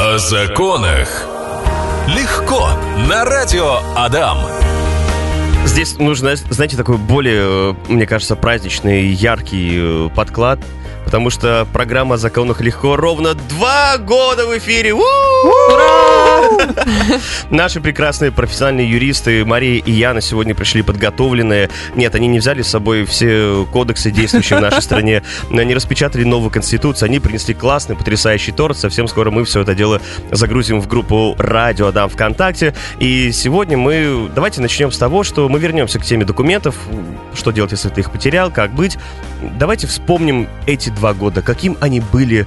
О законах. Легко. На радио Адам. Здесь нужно, знаете, такой более, э, мне кажется, праздничный, яркий э, подклад. Потому что программа о законах легко ровно два года в эфире. Ура! Наши прекрасные профессиональные юристы Мария и Яна сегодня пришли подготовленные. Нет, они не взяли с собой все кодексы, действующие в нашей стране. Они распечатали новую конституцию. Они принесли классный, потрясающий торт. Совсем скоро мы все это дело загрузим в группу Радио Адам ВКонтакте. И сегодня мы... Давайте начнем с того, что мы вернемся к теме документов. Что делать, если ты их потерял, как быть. Давайте вспомним эти два года, каким они были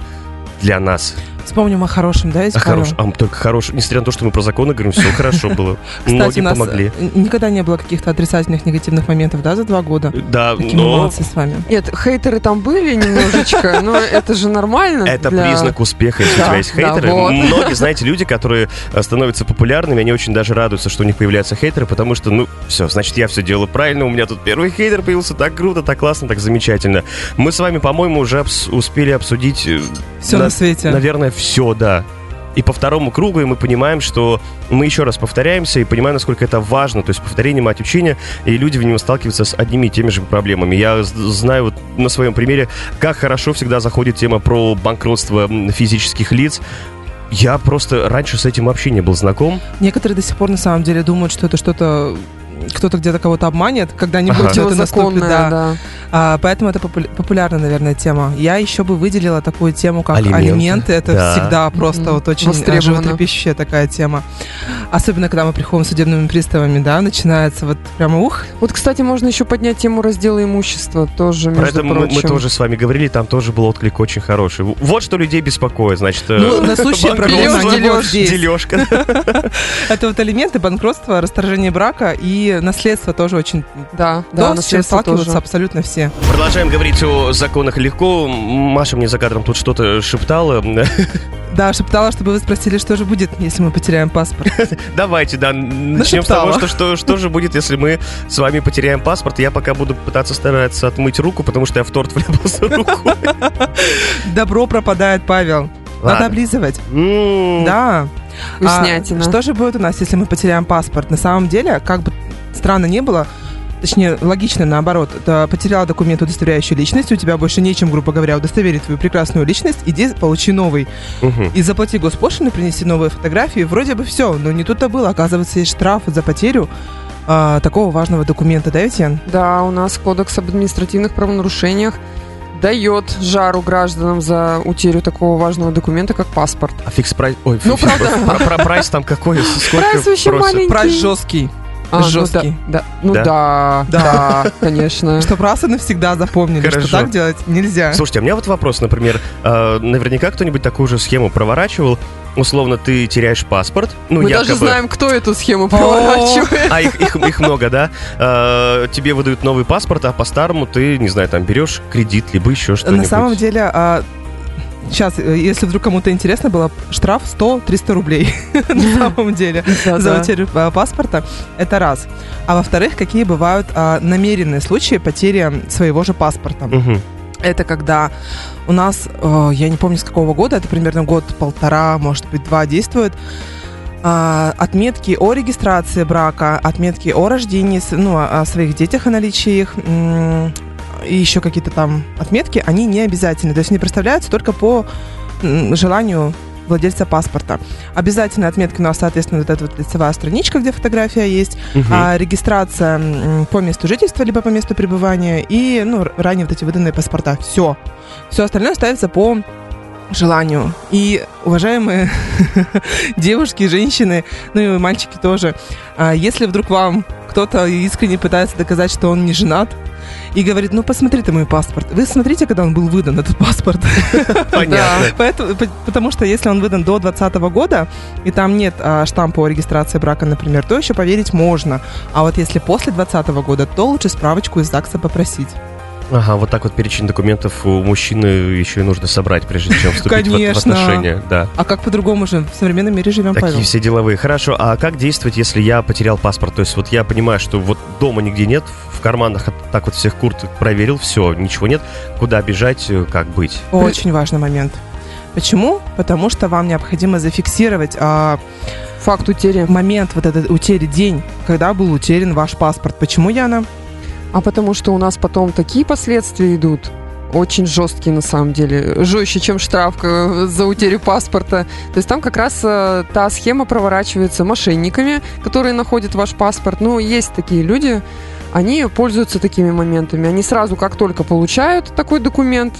для нас. Вспомним о хорошем, да, если хорош, а только хорошем. Несмотря на то, что мы про законы говорим, все хорошо было. Кстати, нас помогли. никогда не было каких-то отрицательных, негативных моментов, да, за два года? Да, Такие но... молодцы с вами. Нет, хейтеры там были немножечко, но это же нормально. Это для... признак успеха, если да, у тебя есть хейтеры. Да, вот. Многие, знаете, люди, которые э, становятся популярными, они очень даже радуются, что у них появляются хейтеры, потому что, ну, все, значит, я все делаю правильно, у меня тут первый хейтер появился, так круто, так классно, так замечательно. Мы с вами, по-моему, уже обс- успели обсудить... Э, все на, на свете. Наверное, все, да и по второму кругу, и мы понимаем, что мы еще раз повторяемся и понимаем, насколько это важно. То есть повторение мать учения, и люди в нем сталкиваются с одними и теми же проблемами. Я знаю вот на своем примере, как хорошо всегда заходит тема про банкротство физических лиц. Я просто раньше с этим вообще не был знаком. Некоторые до сих пор на самом деле думают, что это что-то кто-то где-то кого-то обманет, когда-нибудь ага. это наступит. Да. да. А, поэтому это попу- популярная, наверное, тема. Я еще бы выделила такую тему, как алименты. алименты. Это да. всегда просто mm-hmm. вот очень животрепещущая такая тема. Особенно, когда мы приходим с судебными приставами, да, начинается вот прямо ух. Вот, кстати, можно еще поднять тему раздела имущества тоже, между Про это прочим. мы тоже с вами говорили, там тоже был отклик очень хороший. Вот что людей беспокоит, значит... Э, ну, на случай дележка. Это вот элементы банкротства, расторжение брака и наследство тоже очень... Да, да, наследство сталкиваются абсолютно все все. Продолжаем говорить о законах легко. Маша мне за кадром тут что-то шептала. Да, шептала, чтобы вы спросили, что же будет, если мы потеряем паспорт. Давайте, да, начнем с того, что, что, что же будет, если мы с вами потеряем паспорт. Я пока буду пытаться стараться отмыть руку, потому что я в торт вляпался рукой. Добро пропадает, Павел. Надо облизывать. Да. Вкуснятина. А что же будет у нас, если мы потеряем паспорт? На самом деле, как бы странно не было, точнее, логично наоборот, это потерял документ, удостоверяющий личность, у тебя больше нечем, грубо говоря, удостоверить твою прекрасную личность, иди получи новый. Угу. И заплати госпошлину, принеси новые фотографии, вроде бы все, но не тут-то было, оказывается, есть штраф за потерю а, такого важного документа, да, Этьен? Да, у нас кодекс об административных правонарушениях дает жару гражданам за утерю такого важного документа, как паспорт. А fix price... Ой, ну, правда. Прайс там какой? Сколько прайс вообще маленький. Прайс жесткий. А, жесткий. Ну, да, ну да, да, да, конечно. Чтобы раз и навсегда запомнили, Хорошо. что так делать нельзя. Слушайте, а у меня вот вопрос, например, э, наверняка кто-нибудь такую же схему проворачивал, условно ты теряешь паспорт. Ну, Мы якобы... даже знаем, кто эту схему проворачивает. А их, их, их много, да? А, тебе выдают новый паспорт, а по-старому ты, не знаю, там берешь кредит, либо еще что-нибудь. На самом деле, а, Сейчас, э, если вдруг кому-то интересно было, штраф 100-300 рублей на самом деле за утерю э, паспорта. Это раз. А во-вторых, какие бывают а, намеренные случаи потери своего же паспорта. Это когда у нас, э, я не помню с какого года, это примерно год-полтора, может быть, два действует, а, отметки о регистрации брака, отметки о рождении, ну, о своих детях, о наличии их, и еще какие-то там отметки, они не обязательны. То есть они представляются только по желанию владельца паспорта. Обязательно отметки у нас, соответственно, вот эта вот лицевая страничка, где фотография есть, угу. а, регистрация по месту жительства, либо по месту пребывания и, ну, ранее вот эти выданные паспорта. Все. Все остальное ставится по желанию. И, уважаемые девушки, женщины, ну и мальчики тоже, а, если вдруг вам кто-то искренне пытается доказать, что он не женат, и говорит, ну посмотри ты мой паспорт. Вы смотрите, когда он был выдан, этот паспорт. Понятно. Поэтому, потому что если он выдан до 2020 года, и там нет а, штампа о регистрации брака, например, то еще поверить можно. А вот если после 2020 года, то лучше справочку из ЗАГСа попросить. Ага, вот так вот перечень документов у мужчины еще и нужно собрать, прежде чем вступить в, в отношения. Да. А как по-другому же? В современном мире живем, Такие Павел. все деловые. Хорошо, а как действовать, если я потерял паспорт? То есть вот я понимаю, что вот дома нигде нет, в карманах так вот всех курток проверил, все, ничего нет. Куда бежать, как быть? Очень важный момент. Почему? Потому что вам необходимо зафиксировать а, факт утери. Момент вот этот утери, день, когда был утерян ваш паспорт. Почему, Яна? А потому что у нас потом такие последствия идут, очень жесткие на самом деле, жестче, чем штраф э, за утерю паспорта. То есть там как раз э, та схема проворачивается мошенниками, которые находят ваш паспорт. Ну, есть такие люди, они пользуются такими моментами. Они сразу, как только получают такой документ,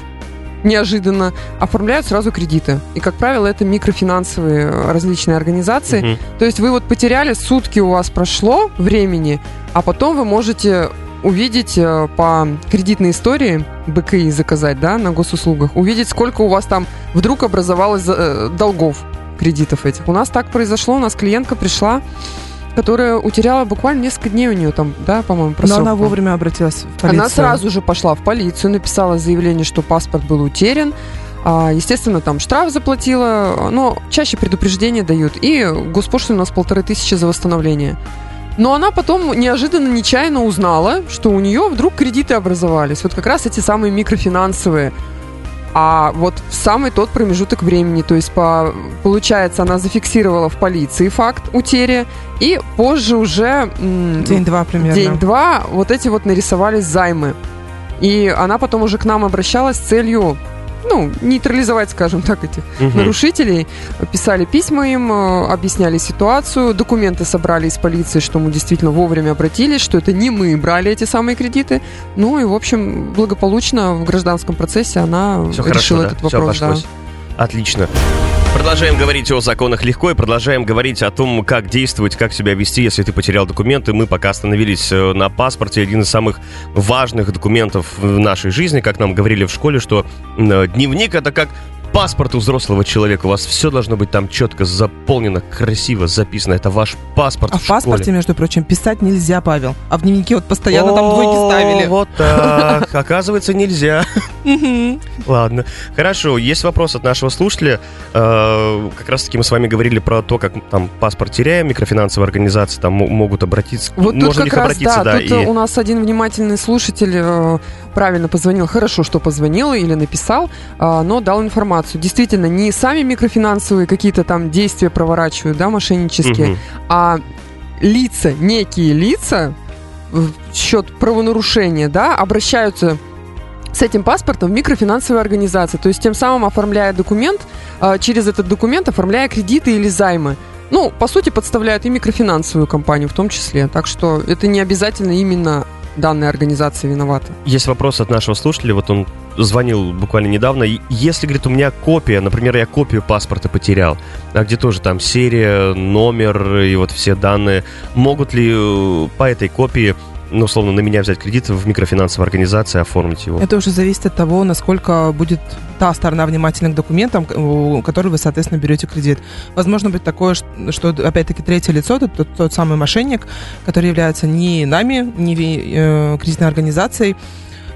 неожиданно оформляют сразу кредиты. И, как правило, это микрофинансовые э, различные организации. Угу. То есть вы вот потеряли, сутки у вас прошло времени, а потом вы можете увидеть э, по кредитной истории БКИ заказать, да, на госуслугах, увидеть, сколько у вас там вдруг образовалось э, долгов кредитов этих. У нас так произошло, у нас клиентка пришла, которая утеряла буквально несколько дней у нее там, да, по-моему, просрок. Но она вовремя обратилась в полицию. Она сразу же пошла в полицию, написала заявление, что паспорт был утерян. А, естественно, там штраф заплатила, но чаще предупреждения дают. И госпошлина у нас полторы тысячи за восстановление. Но она потом неожиданно, нечаянно узнала, что у нее вдруг кредиты образовались. Вот как раз эти самые микрофинансовые. А вот в самый тот промежуток времени, то есть по, получается, она зафиксировала в полиции факт утери, и позже уже... День-два примерно. День-два вот эти вот нарисовались займы. И она потом уже к нам обращалась с целью ну, нейтрализовать, скажем так, этих угу. нарушителей. Писали письма им, э, объясняли ситуацию, документы собрали из полиции, что мы действительно вовремя обратились, что это не мы брали эти самые кредиты. Ну и, в общем, благополучно в гражданском процессе она Все решила хорошо, этот да? вопрос. Все да. Отлично. Продолжаем говорить о законах легко и продолжаем говорить о том, как действовать, как себя вести, если ты потерял документы. Мы пока остановились э, на паспорте. Один из самых важных документов в нашей жизни, как нам говорили в школе, что э, дневник это как паспорт у взрослого человека. У вас все должно быть там четко заполнено, красиво записано. Это ваш паспорт А в, в паспорте, между прочим, писать нельзя, Павел. А в дневнике вот постоянно там двойки ставили. Вот так. Оказывается, нельзя. Ладно. Хорошо. Есть вопрос от нашего слушателя. Э, как раз-таки мы с вами говорили про то, как там паспорт теряем, микрофинансовые организации там могут обратиться. Вот тут как раз, да, тут у нас один внимательный слушатель э, правильно позвонил. Хорошо, что позвонил или написал, э, но дал информацию информацию. Действительно, не сами микрофинансовые какие-то там действия проворачивают, да, мошеннические, угу. а лица, некие лица в счет правонарушения, да, обращаются с этим паспортом в микрофинансовые организации. То есть тем самым оформляя документ, а, через этот документ оформляя кредиты или займы. Ну, по сути, подставляют и микрофинансовую компанию в том числе. Так что это не обязательно именно данная организация виновата. Есть вопрос от нашего слушателя, вот он звонил буквально недавно. Если, говорит, у меня копия, например, я копию паспорта потерял, а где тоже там серия, номер и вот все данные, могут ли э, по этой копии ну, условно, на меня взять кредит в микрофинансовой организации, оформить его. Это уже зависит от того, насколько будет та сторона внимательна к документам, у которой вы, соответственно, берете кредит. Возможно быть такое, что, опять-таки, третье лицо, это тот, тот самый мошенник, который является не нами, не э, кредитной организацией,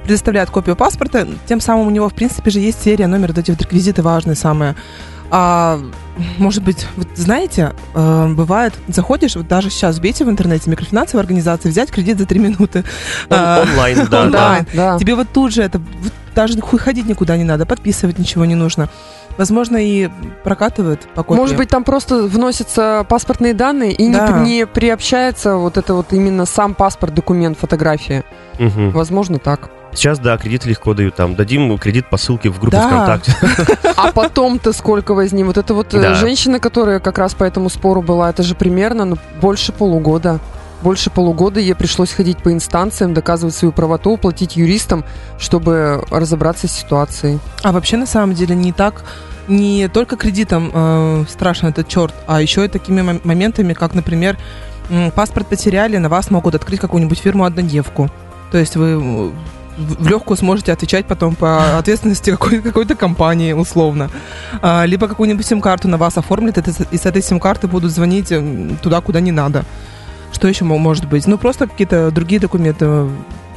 предоставляет копию паспорта, тем самым у него, в принципе, же есть серия, номер, вот эти реквизиты важные самые. А, может быть, вот знаете, э, бывает, заходишь, вот даже сейчас вбейте в интернете микрофинансовая организация, взять кредит за три минуты. Он, а, онлайн, да. Онлайн. Да, да. Тебе вот тут же это, вот, даже ходить никуда не надо, подписывать ничего не нужно. Возможно, и прокатывают по копии. Может быть, там просто вносятся паспортные данные и да. не, не приобщается вот это вот именно сам паспорт, документ, фотография. Угу. Возможно, так. Сейчас, да, кредит легко дают. Там дадим кредит по ссылке в группу да. ВКонтакте. А потом-то сколько возьми? Вот это вот э, да. женщина, которая как раз по этому спору была, это же примерно ну, больше полугода. Больше полугода ей пришлось ходить по инстанциям, доказывать свою правоту, платить юристам, чтобы разобраться с ситуацией. А вообще, на самом деле, не так не только кредитом э, страшно этот черт, а еще и такими моментами, как, например, паспорт потеряли, на вас могут открыть какую-нибудь фирму-однодневку. То есть вы в легкую сможете отвечать потом по ответственности какой- какой-то компании, условно. А, либо какую-нибудь сим-карту на вас оформят, и с этой сим-карты будут звонить туда, куда не надо. Что еще может быть? Ну, просто какие-то другие документы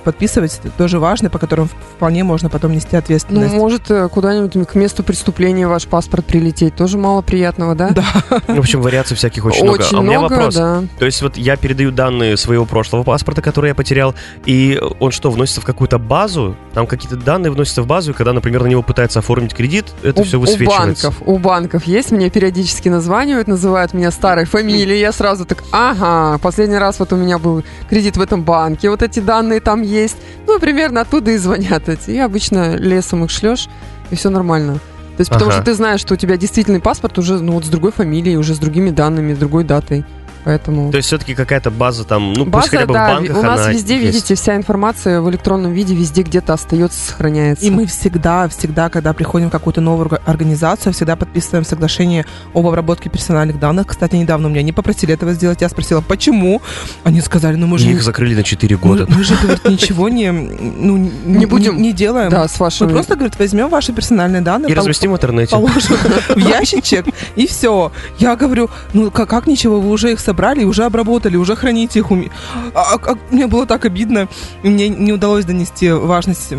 подписывать, тоже важно, по которым вполне можно потом нести ответственность. Ну, может, э, куда-нибудь к месту преступления ваш паспорт прилететь, тоже мало приятного, да? Да. В общем, вариаций всяких очень, много. Очень А у меня много, вопрос. да. То есть вот я передаю данные своего прошлого паспорта, который я потерял, и он что, вносится в какую-то базу? Там какие-то данные вносятся в базу, и когда, например, на него пытаются оформить кредит, это у, все у высвечивается. банков, у банков есть, мне периодически названивают, называют меня старой фамилией, я сразу так, ага, последний раз вот у меня был кредит в этом банке, вот эти данные там есть, ну, примерно оттуда и звонят эти, и обычно лесом их шлешь, и все нормально. То есть, потому Ага. что ты знаешь, что у тебя действительный паспорт уже, ну, вот с другой фамилией, уже с другими данными, с другой датой, поэтому... То есть все-таки какая-то база там, ну пусть База, хотя бы да, в банках у нас она везде, есть. видите, вся информация в электронном виде везде где-то остается, сохраняется. И мы всегда, всегда, когда приходим в какую-то новую орга- организацию, всегда подписываем соглашение об обработке персональных данных. Кстати, недавно у меня не попросили этого сделать. Я спросила, почему? Они сказали, ну мы же... Их закрыли на 4 мы, года. мы же, говорит, ничего не, ну, не, будем. не, делаем. Да, с вашими... Мы просто, говорит, возьмем ваши персональные данные, И пол- разместим в интернете. положим в ящичек, и все. Я говорю, ну как, как ничего, вы уже их собрали, уже обработали, уже храните их. у ме- А, а- а мне было так обидно, мне не удалось донести важность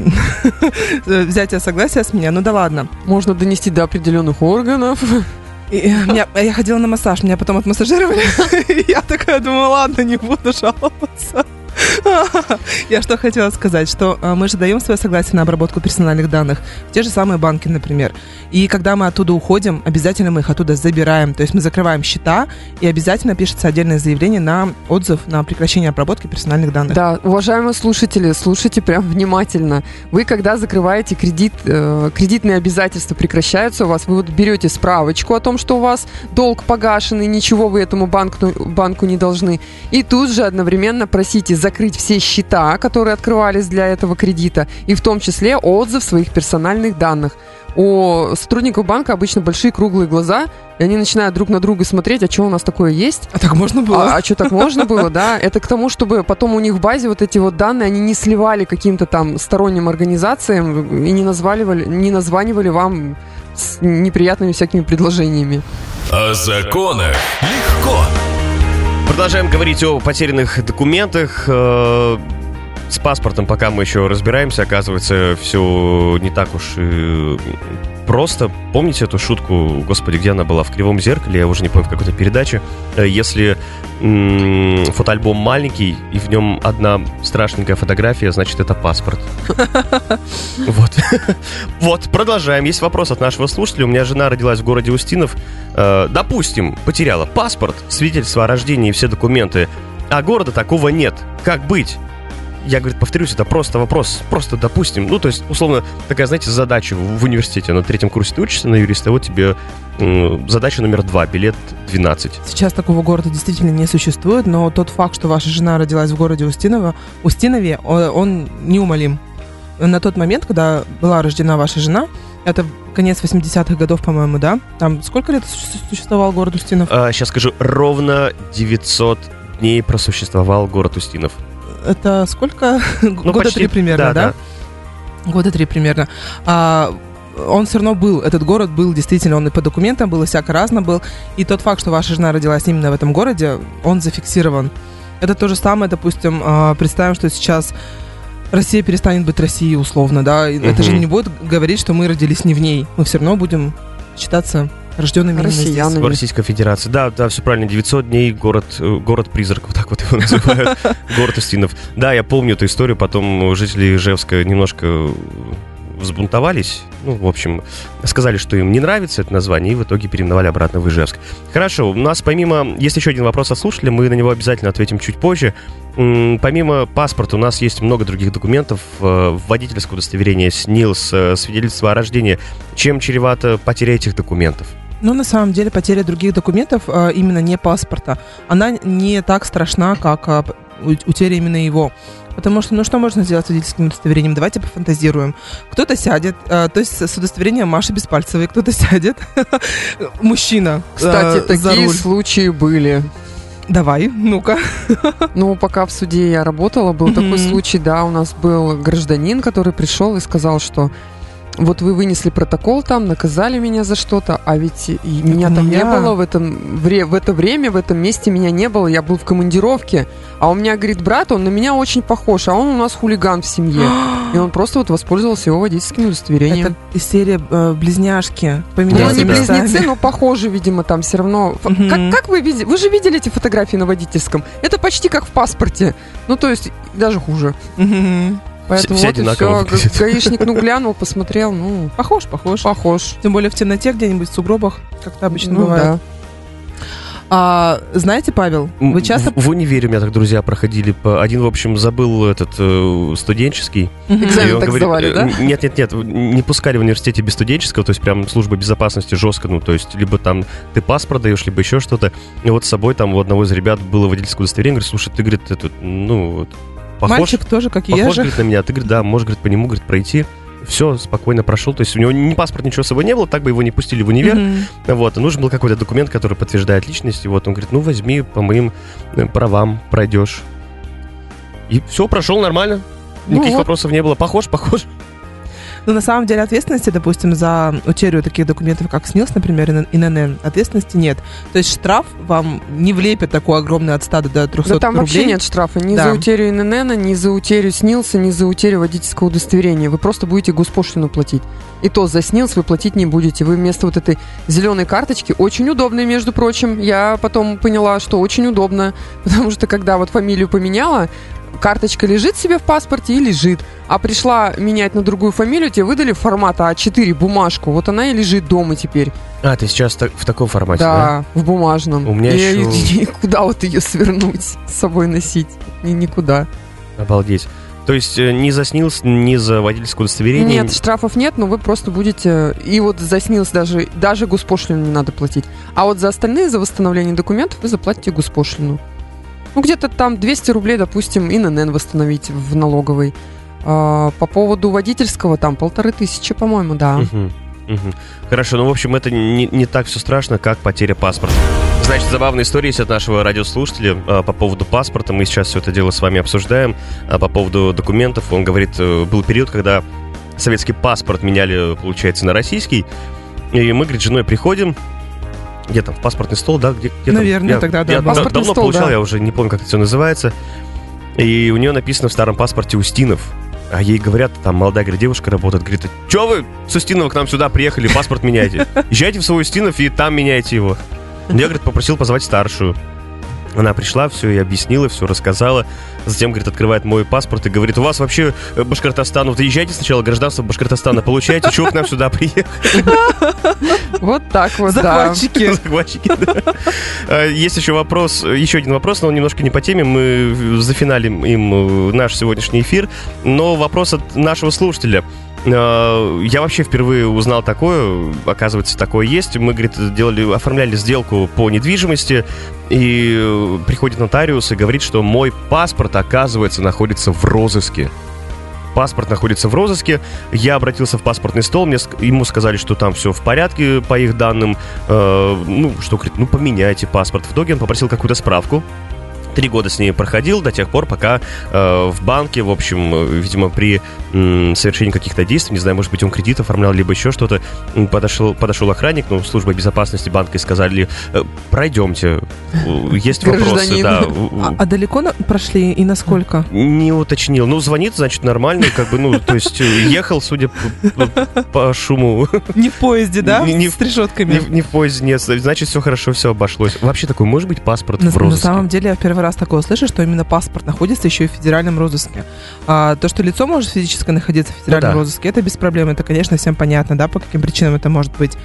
взятия согласия с меня. Ну да ладно. Можно донести до определенных органов. И, э, меня- я ходила на массаж, меня потом отмассажировали. Я такая думаю, ладно, не буду жаловаться. Я что хотела сказать, что э, мы же даем свое согласие на обработку персональных данных, в те же самые банки, например. И когда мы оттуда уходим, обязательно мы их оттуда забираем. То есть мы закрываем счета, и обязательно пишется отдельное заявление на отзыв на прекращение обработки персональных данных. Да, уважаемые слушатели, слушайте прям внимательно. Вы, когда закрываете кредит, э, кредитные обязательства прекращаются у вас, вы вот берете справочку о том, что у вас долг погашен, и ничего вы этому банку, банку не должны. И тут же одновременно просите закрыть все счета, которые открывались для этого кредита, и в том числе отзыв своих персональных данных. У сотрудников банка обычно большие круглые глаза, и они начинают друг на друга смотреть, а что у нас такое есть? А так можно было? А, что так можно было, да? Это к тому, чтобы потом у них в базе вот эти вот данные, они не сливали каким-то там сторонним организациям и не названивали, не названивали вам с неприятными всякими предложениями. О законах легко. Продолжаем говорить о потерянных документах. Э, С паспортом пока мы еще разбираемся, оказывается, все не так уж и просто. Помните эту шутку, господи, где она была? В «Кривом зеркале», я уже не помню, в какой-то передаче. Э, Если м, фотоальбом маленький, и в нем одна страшненькая фотография, значит, это паспорт. Вот. Вот, продолжаем. Есть вопрос от нашего слушателя. У меня жена родилась в городе Устинов. Э, Допустим, потеряла паспорт, свидетельство о рождении и все документы, а города такого нет. Как быть? Я, говорит, повторюсь, это просто вопрос. Просто допустим. Ну, то есть, условно, такая, знаете, задача в университете. На третьем курсе ты учишься на юриста, а вот тебе задача номер два, билет 12. Сейчас такого города действительно не существует, но тот факт, что ваша жена родилась в городе Устиново, Устинове, он неумолим. На тот момент, когда была рождена ваша жена, это конец 80-х годов, по-моему, да? Там сколько лет су- существовал город Устинов? сейчас скажу, ровно 900 дней просуществовал город Устинов. Это сколько? Ну, Года почти, три примерно, да? Года три примерно. А, он все равно был, этот город был действительно, он и по документам был, и всяко разно был. И тот факт, что ваша жена родилась именно в этом городе, он зафиксирован. Это то же самое, допустим, а, представим, что сейчас Россия перестанет быть Россией условно, да? И Это же не будет говорить, что мы родились не в ней. Мы все равно будем считаться рожденными. Россиянами. В Российской Федерации. Да, да, все правильно. 900 дней город, э, город-призрак, вот так вот его называют. Город Устинов. Да, я помню эту историю. Потом жители Ижевска немножко взбунтовались. Ну, в общем, сказали, что им не нравится это название, и в итоге переименовали обратно в Ижевск. Хорошо, у нас помимо... Есть еще один вопрос от слушателя, мы на него обязательно ответим чуть позже. Помимо паспорта у нас есть много других документов. э, Водительское удостоверение, СНИЛС, э, свидетельство о рождении. Чем чревата потеря этих документов? Но на самом деле потеря других документов, а, именно не паспорта, она не так страшна, как а, утеря именно его. Потому что, ну что можно сделать с водительским удостоверением? Давайте пофантазируем. Кто-то сядет, а, то есть с удостоверением Маши Беспальцевой, кто-то сядет, мужчина, Кстати, за такие случаи были. Давай, ну-ка. Ну, пока в суде я работала, был такой случай, да, у нас был гражданин, который пришел и сказал, что вот вы вынесли протокол там, наказали меня за что-то, а ведь и меня там не я. было в этом в это время, в этом месте меня не было, я был в командировке, а у меня, говорит, брат, он на меня очень похож, а он у нас хулиган в семье. И он просто вот воспользовался его водительским удостоверением. Это из серии э, близняшки. Ну, Поменялись да. местами. близнецы, но похожи, видимо, там все равно. Как, как вы видели? Вы же видели эти фотографии на водительском? Это почти как в паспорте. Ну, то есть, даже хуже. Поэтому все вот одинаково все. Гаишник, ну, глянул, посмотрел, ну, Похож, похож. похож. Тем более в темноте где-нибудь в сугробах, как это обычно Ну, бывает. да. А, знаете, Павел, вы часто... В, в универе у меня так друзья проходили. по- Один, в общем, забыл этот э, студенческий. Экзамен И он так говорит, сдавали, э, да? Нет, нет, нет, не пускали в университете без студенческого, то есть прям служба безопасности жестко, ну, то есть либо там ты паспорт даешь, либо еще что-то. И вот с собой там у одного из ребят было водительское удостоверение, говорит, слушай, ты, говорит, это, ну, вот, похож, Мальчик тоже, как и я же. говорит, на меня. Ты, говорит, да, можешь, говорит, по нему, говорит, пройти. Все, спокойно прошел. То есть у него ни паспорт, ничего с собой не было, так бы его не пустили в универ. Мгм. Вот, и нужен был какой-то документ, который подтверждает личность. И вот он говорит, ну возьми по моим э, правам, пройдешь. И все, прошел нормально. Ну Никаких вот. вопросов не было. Похож, похож. Ну, на самом деле, ответственности, допустим, за утерю таких документов, как СНИЛС, например, и ИНН, ответственности нет. То есть штраф вам не влепит такой огромный от 100 до 300 Да там рублей. вообще нет штрафа ни Да. за утерю ИНН, ни за утерю СНИЛСа, ни за утерю водительского удостоверения. Вы просто будете госпошлину платить. И то за СНИЛС вы платить не будете. Вы вместо вот этой зеленой карточки, очень удобной, между прочим, я потом поняла, что очень удобно, потому что когда вот фамилию поменяла, карточка лежит себе в паспорте и лежит. А пришла менять на другую фамилию, тебе выдали формата А4 бумажку. Вот она и лежит дома теперь. А, ты сейчас так- в таком формате, да? Да, в бумажном. У меня И- еще- и куда вот ее свернуть, с собой носить? Ни, никуда. Обалдеть. То есть э, ни за СНИЛС, ни за водительское удостоверение. Нет, штрафов нет, но вы просто будете... И вот за СНИЛС даже, даже госпошлину не надо платить. А вот за остальные, за восстановление документов, вы заплатите госпошлину. Ну, где-то там 200 рублей, допустим, ИНН восстановить в налоговой. А, по поводу водительского, там полторы тысячи, по-моему, да. Хорошо, ну, в общем, это не, не так все страшно, как потеря паспорта. Значит, забавная история есть от нашего радиослушателя а, по поводу паспорта. Мы сейчас все это дело с вами обсуждаем. А, по поводу документов, он говорит, э, был период, когда советский паспорт меняли, получается, на российский. И мы, говорит, с женой приходим, где там, в паспортный стол, да? Где, где там? Наверное, Я- тогда да, Я да- Паспортный давно стол, получал, да. я уже не помню, как это все называется. И у нее написано в старом паспорте Устинов. А ей говорят, там молодая говорит, девушка работает, говорит, что вы с Устинова к нам сюда приехали, паспорт меняйте. Езжайте в свой Устинов и там меняйте его. Я, говорит, попросил позвать старшую. Она пришла, все и объяснила, все рассказала. Затем, говорит, открывает мой паспорт и говорит, у вас вообще э, Башкортостан, вот езжайте сначала гражданство Башкортостана, получаете, чего к нам сюда приехали? Вот так вот, да. Захватчики. Захватчики, да. А, Есть еще вопрос, еще один вопрос, но он немножко не по теме. Мы зафиналим им э, наш сегодняшний эфир. Но вопрос от нашего слушателя. А, Я вообще впервые узнал такое, оказывается, такое есть. Мы, говорит, делали, оформляли сделку по недвижимости, и э, приходит нотариус и говорит, что мой паспорт, оказывается, находится в розыске. Паспорт находится в розыске. Я обратился в паспортный стол, мне, ему сказали, что там все в порядке по их данным. Э, ну, что, говорит, ну, поменяйте паспорт. В итоге он попросил какую-то справку. Три года с ней проходил до тех пор, пока э, в банке, в общем, э, видимо, при м, совершении каких-то действий, не знаю, может быть, он кредит оформлял, либо еще что-то, подошел, подошел охранник, ну, служба безопасности банка и сказали, э, пройдемте, э, есть вопросы, да. А, а далеко на- прошли и насколько? Не уточнил. Ну, звонит, значит, нормально, как бы, ну, то есть ехал, судя по, по- шуму, Не в поезде, да? Не- не С в- решетками. не, в- не в поезде, нет, значит, все хорошо, все обошлось. Вообще такой, может быть, паспорт На, в на розыске? самом деле я первый раз такое слышу, что именно паспорт находится еще и в федеральном розыске. А, то, что лицо может физически находиться в федеральном Ну да. розыске, это без проблем. Это, конечно, всем понятно, да, по каким причинам это может быть.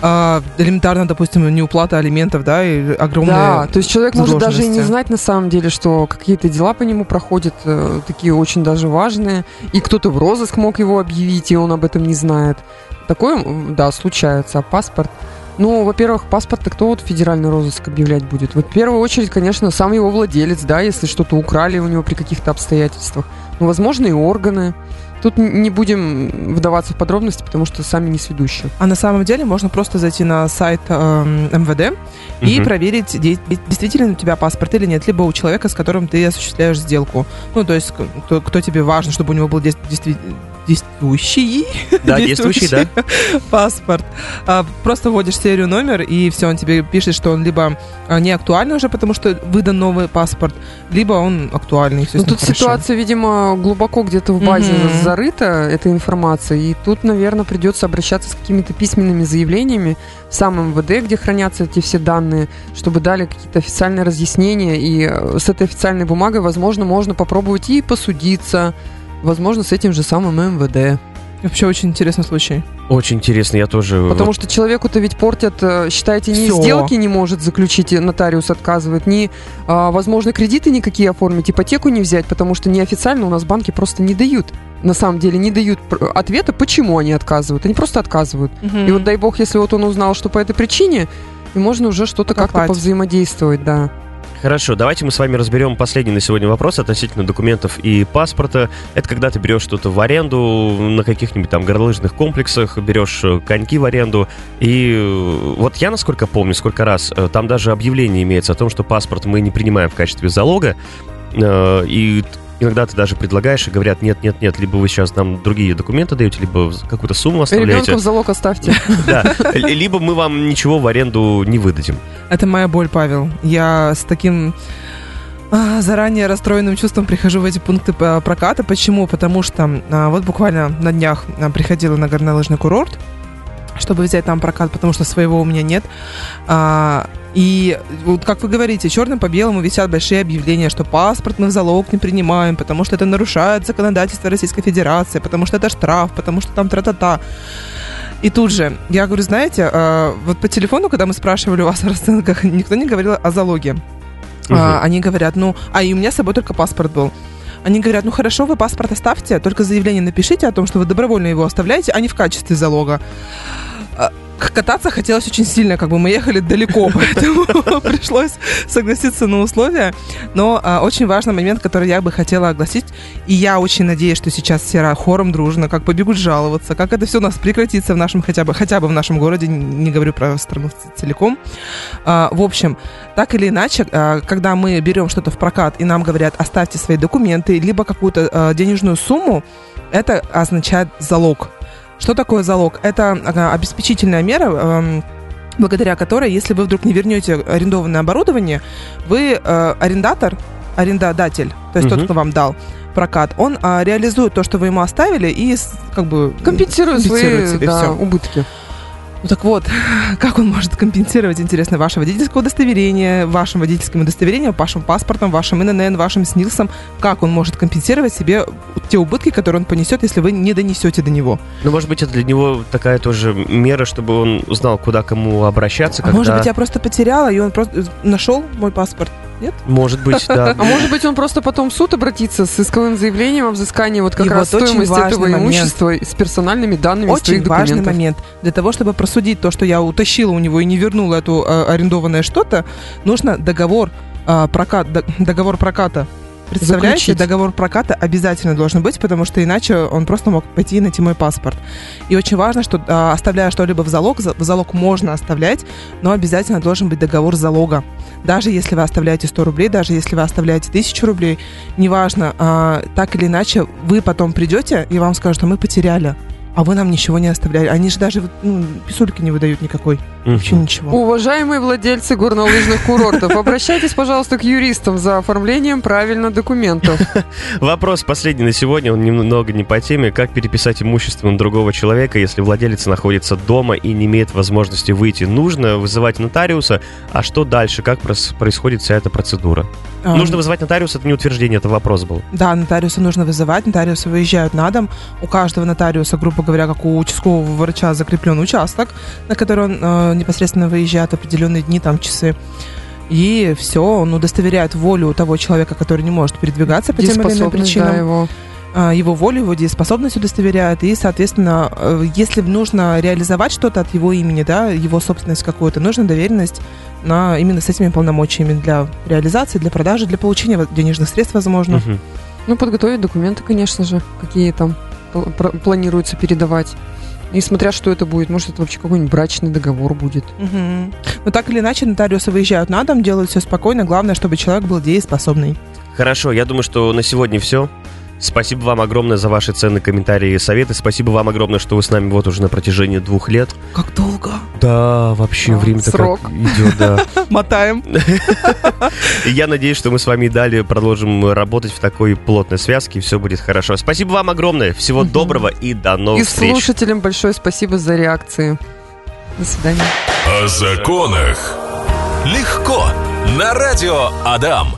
А, элементарно, допустим, неуплата алиментов, да, и огромные... Да, то есть человек может даже и не знать на самом деле, что какие-то дела по нему проходят, э, такие очень даже важные, и кто-то в розыск мог его объявить, и он об этом не знает. Такое, да, случается. А паспорт? Ну, во-первых, паспорт-то кто вот федеральный розыск объявлять будет? Вот в первую очередь, конечно, сам его владелец, да, если что-то украли у него при каких-то обстоятельствах. Ну, возможно, и органы. Тут не будем вдаваться в подробности, потому что сами не сведущие. А на самом деле можно просто зайти на сайт эм, МВД и Мгм. проверить, де- действительно у тебя паспорт или нет, либо у человека, с которым ты осуществляешь сделку. Ну, то есть, кто, кто тебе важно, чтобы у него был дес- действи- действующий, да, действующий, да. паспорт. А, просто вводишь серию номер, и все, он тебе пишет, что он либо а, не актуальный уже, потому что выдан новый паспорт, либо он актуальный. Ну, тут хорошо. ситуация, видимо, глубоко где-то в базе mm-hmm. зарыта, эта информация, и тут, наверное, придется обращаться с какими-то письменными заявлениями в самом МВД, где хранятся эти все данные, чтобы дали какие-то официальные разъяснения, и э, с этой официальной бумагой, возможно, можно попробовать и посудиться, возможно, с этим же самым МВД. Вообще очень интересный случай. Очень интересно, я тоже... Потому что человеку-то ведь портят, э, считаете, ни Всё. сделки не может заключить, нотариус отказывает, ни, а, возможно, кредиты никакие оформить, ипотеку не взять, потому что неофициально у нас банки просто не дают. На самом деле не дают ответа, почему они отказывают. Они просто отказывают. Угу. И вот дай бог, если вот он узнал, что по этой причине, и можно уже что-то как-то повзаимодействовать, да. Хорошо, давайте мы с вами разберем последний на сегодня вопрос относительно документов и паспорта. Это когда ты берешь что-то в аренду на каких-нибудь там горнолыжных комплексах, берешь э, коньки в аренду. И э, вот я, насколько помню, сколько раз, э, там даже объявление имеется о том, что паспорт мы не принимаем в качестве залога. И Иногда ты даже предлагаешь и говорят, нет, нет, нет, либо вы сейчас нам другие документы даете, либо какую-то сумму оставляете. Ребенка в залог оставьте. Да, либо мы вам ничего в аренду не выдадим. Это моя боль, Павел. Я с таким а, заранее расстроенным чувством прихожу в эти пункты проката. Почему? Потому что а, вот буквально на днях а, приходила на горнолыжный курорт, чтобы взять там прокат, потому что своего у меня нет. А, и вот как вы говорите, черным по белому висят большие объявления, что паспорт мы в залог не принимаем, потому что это нарушает законодательство Российской Федерации, потому что это штраф, потому что там тра-та-та. И тут же, я говорю, знаете, э, вот по телефону, когда мы спрашивали у вас о расценках, никто не говорил о залоге. Угу. А, они говорят, ну, а и у меня с собой только паспорт был. Они говорят, ну хорошо, вы паспорт оставьте, только заявление напишите о том, что вы добровольно его оставляете, а не в качестве залога. А, кататься хотелось очень сильно, как бы мы ехали далеко, поэтому пришлось согласиться на условия. Но а, очень важный момент, который я бы хотела огласить, и я очень надеюсь, что сейчас все хором дружно, как побегут жаловаться, как это все у нас прекратится в нашем хотя бы, хотя бы в нашем городе, не говорю про страну целиком. А, в общем, так или иначе, а, когда мы берем что-то в прокат и нам говорят, оставьте свои документы, либо какую-то а, денежную сумму, это означает залог что такое залог? Это обеспечительная мера, эм, благодаря которой, если вы вдруг не вернете арендованное оборудование, вы э, арендатор, арендодатель, то есть угу. тот, кто вам дал прокат, он а, реализует то, что вы ему оставили, и как бы компенсирует, компенсирует свои себе да, все. убытки. Ну так вот, как он может компенсировать, интересно, ваше водительское удостоверение, вашим водительским удостоверением, вашим паспортом, вашим ИНН, вашим СНИЛСом, как он может компенсировать себе те убытки, которые он понесет, если вы не донесете до него? Ну, может быть, это для него такая тоже мера, чтобы он узнал, куда кому обращаться. А когда... может быть, я просто потеряла, и он просто нашел мой паспорт нет? Может быть, да. А может быть, он просто потом в суд обратится с исковым заявлением о взыскании вот как и раз вот стоимости этого момент. имущества с персональными данными Очень важный момент. Для того, чтобы просудить то, что я утащила у него и не вернула эту э, арендованное что-то, нужно договор э, прокат, договор проката Представляете, Заключить. договор проката обязательно должен быть, потому что иначе он просто мог пойти и найти мой паспорт. И очень важно, что а, оставляя что-либо в залог, в залог можно оставлять, но обязательно должен быть договор залога. Даже если вы оставляете 100 рублей, даже если вы оставляете 1000 рублей, неважно, а, так или иначе, вы потом придете и вам скажут, что мы потеряли а вы нам ничего не оставляли. Они же даже ну, писульки не выдают никакой. Вообще ничего. Уважаемые владельцы горнолыжных курортов, обращайтесь, пожалуйста, к юристам за оформлением правильно документов. Вопрос последний на сегодня, он немного не по теме. Как переписать имущество на другого человека, если владелец находится дома и не имеет возможности выйти? Нужно вызывать нотариуса, а что дальше? Как происходит вся эта процедура? Um, нужно вызывать нотариуса, это не утверждение, это вопрос был. Да, нотариуса нужно вызывать, нотариусы выезжают на дом. У каждого нотариуса, грубо говоря, как у участкового врача закреплен участок, на который он э, непосредственно выезжает определенные дни, там, часы. И все, он удостоверяет волю того человека, который не может передвигаться по тем или иным причинам. Да, его а, его волю, его дееспособность удостоверяет, и, соответственно, э, если нужно реализовать что-то от его имени, да, его собственность какую-то, нужна доверенность на именно с этими полномочиями для реализации, для продажи, для получения денежных средств, возможно. Угу. Ну, подготовить документы, конечно же, какие там планируется передавать. И смотря что это будет, может, это вообще какой-нибудь брачный договор будет. Угу. Но так или иначе, нотариусы выезжают на дом, делают все спокойно. Главное, чтобы человек был дееспособный. Хорошо, я думаю, что на сегодня все. Спасибо вам огромное за ваши ценные комментарии и советы. Спасибо вам огромное, что вы с нами вот уже на протяжении двух лет. Как долго? Да, вообще А, время-то срок. как идет, да. Мотаем. И я надеюсь, что мы с вами и далее продолжим работать в такой плотной связке, и все будет хорошо. Спасибо вам огромное. Всего доброго и до новых И встреч. слушателям большое спасибо за реакции. До свидания. О законах легко на радио Адам.